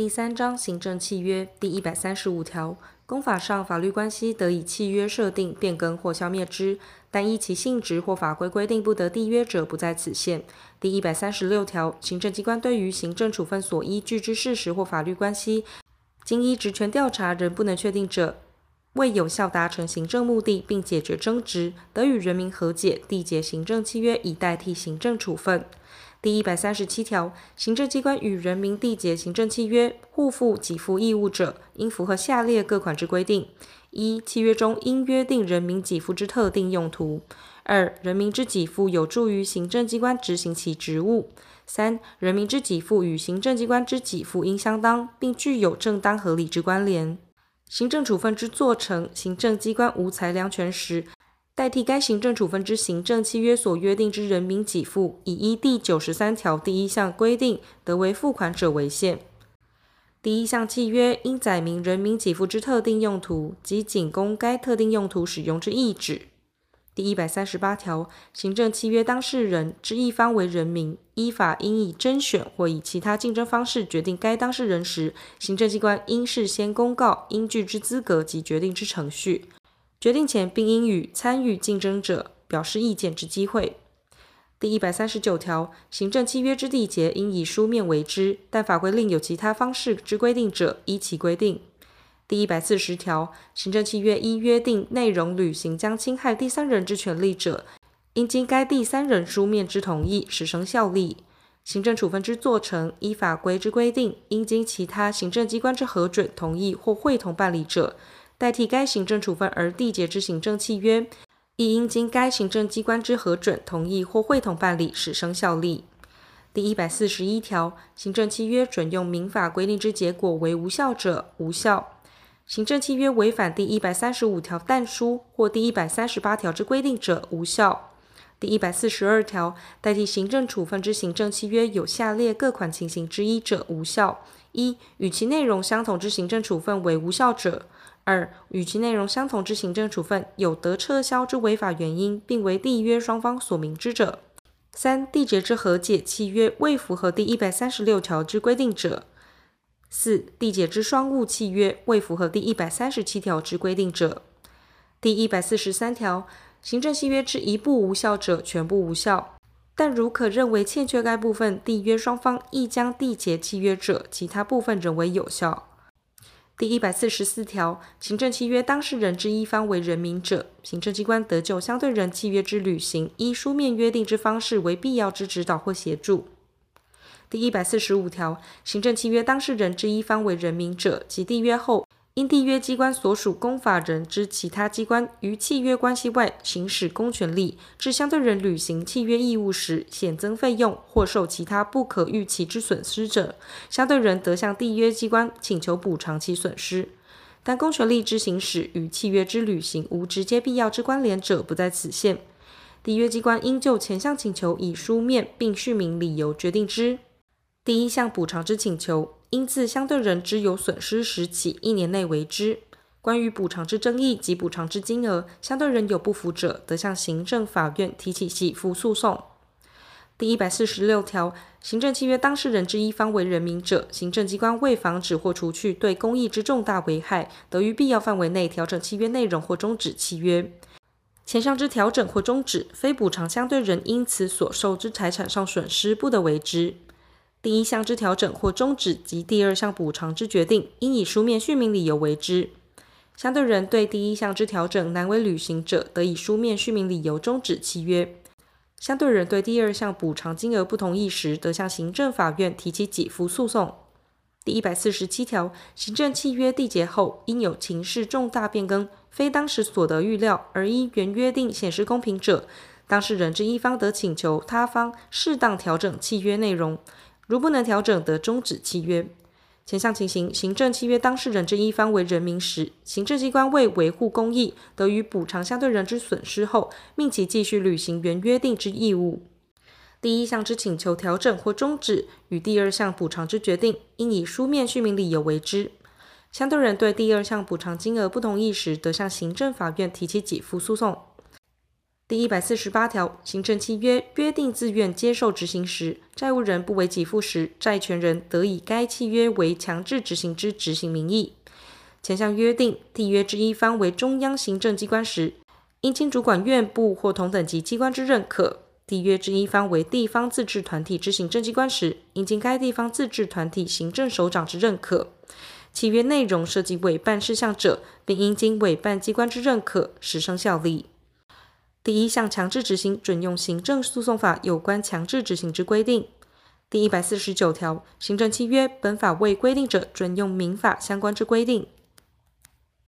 第三章行政契约第一百三十五条，公法上法律关系得以契约设定、变更或消灭之，但依其性质或法规规定不得缔约者不在此限。第一百三十六条，行政机关对于行政处分所依据之事实或法律关系，经依职权调查仍不能确定者，为有效达成行政目的并解决争执，得与人民和解，缔结行政契约以代替行政处分。第一百三十七条，行政机关与人民缔结行政契约，互负给付义务者，应符合下列各款之规定：一、契约中应约定人民给付之特定用途；二、人民之给付有助于行政机关执行其职务；三、人民之给付与行政机关之给付应相当，并具有正当合理之关联。行政处分之做成，行政机关无裁量权时，代替该行政处分之行政契约所约定之人民给付，以依第九十三条第一项规定得为付款者为限。第一项契约应载明人民给付之特定用途及仅供该特定用途使用之意旨。第一百三十八条，行政契约当事人之一方为人民，依法应以甄选或以其他竞争方式决定该当事人时，行政机关应事先公告应具之资格及决定之程序。决定前，并应与参与竞争者表示意见之机会。第一百三十九条，行政契约之缔结应以书面为之，但法规另有其他方式之规定者，依其规定。第一百四十条，行政契约依约定内容履行将侵害第三人之权利者，应经该第三人书面之同意，始生效力。行政处分之做成，依法规之规定，应经其他行政机关之核准、同意或会同办理者。代替该行政处分而缔结之行政契约，亦应经该行政机关之核准、同意或会同办理，始生效力。第一百四十一条，行政契约准用民法规定之结果为无效者，无效；行政契约违反第一百三十五条但书或第一百三十八条之规定者，无效。第一百四十二条，代替行政处分之行政契约有下列各款情形之一者，无效：一、与其内容相同之行政处分为无效者。二、与其内容相同之行政处分有得撤销之违法原因，并为缔约双方所明知者；三、缔结之和解契约未符合第一百三十六条之规定者；四、缔结之双务契约未符合第一百三十七条之规定者。第一百四十三条，行政契约之一部无效者，全部无效；但如可认为欠缺该部分，缔约双方亦将缔结契约者，其他部分仍为有效。第一百四十四条，行政契约当事人之一方为人民者，行政机关得就相对人契约之履行，依书面约定之方式为必要之指导或协助。第一百四十五条，行政契约当事人之一方为人民者，及缔约后，因缔约机关所属公法人之其他机关于契约关系外行使公权力，致相对人履行契约义务时显增费用或受其他不可预期之损失者，相对人得向缔约机关请求补偿其损失。但公权力之行使与契约之履行无直接必要之关联者，不在此限。缔约机关应就前项请求以书面并叙明理由决定之。第一项补偿之请求，应自相对人之有损失时起一年内为之。关于补偿之争议及补偿之金额，相对人有不服者，得向行政法院提起给付诉讼。第一百四十六条，行政契约当事人之一方为人民者，行政机关为防止或除去对公益之重大危害，得于必要范围内调整契约内容或终止契约。前项之调整或终止，非补偿相对人因此所受之财产上损失，不得为之。第一项之调整或终止及第二项补偿之决定，应以书面叙明理由为之。相对人对第一项之调整难为履行者，得以书面叙明理由终止契约。相对人对第二项补偿金额不同意时，得向行政法院提起给付诉讼。第一百四十七条，行政契约缔结后，因有情势重大变更，非当时所得预料，而依原约定显示公平者，当事人之一方得请求他方适当调整契约内容。如不能调整，得终止契约。前项情形，行政契约当事人之一方为人民时，行政机关为维护公益，得于补偿相对人之损失后，命其继续履行原约定之义务。第一项之请求调整或终止，与第二项补偿之决定，应以书面叙明理由为之。相对人对第二项补偿金额不同意时，得向行政法院提起给付诉讼。第一百四十八条，行政契约约定自愿接受执行时，债务人不为给付时，债权人得以该契约为强制执行之执行名义。前项约定缔约之一方为中央行政机关时，应经主管院部或同等级机关之认可；缔约之一方为地方自治团体之行政机关时，应经该地方自治团体行政首长之认可。契约内容涉及委办事项者，并应经委办机关之认可，实生效力。第一项强制执行准用行政诉讼法有关强制执行之规定。第一百四十九条，行政契约本法未规定者，准用民法相关之规定。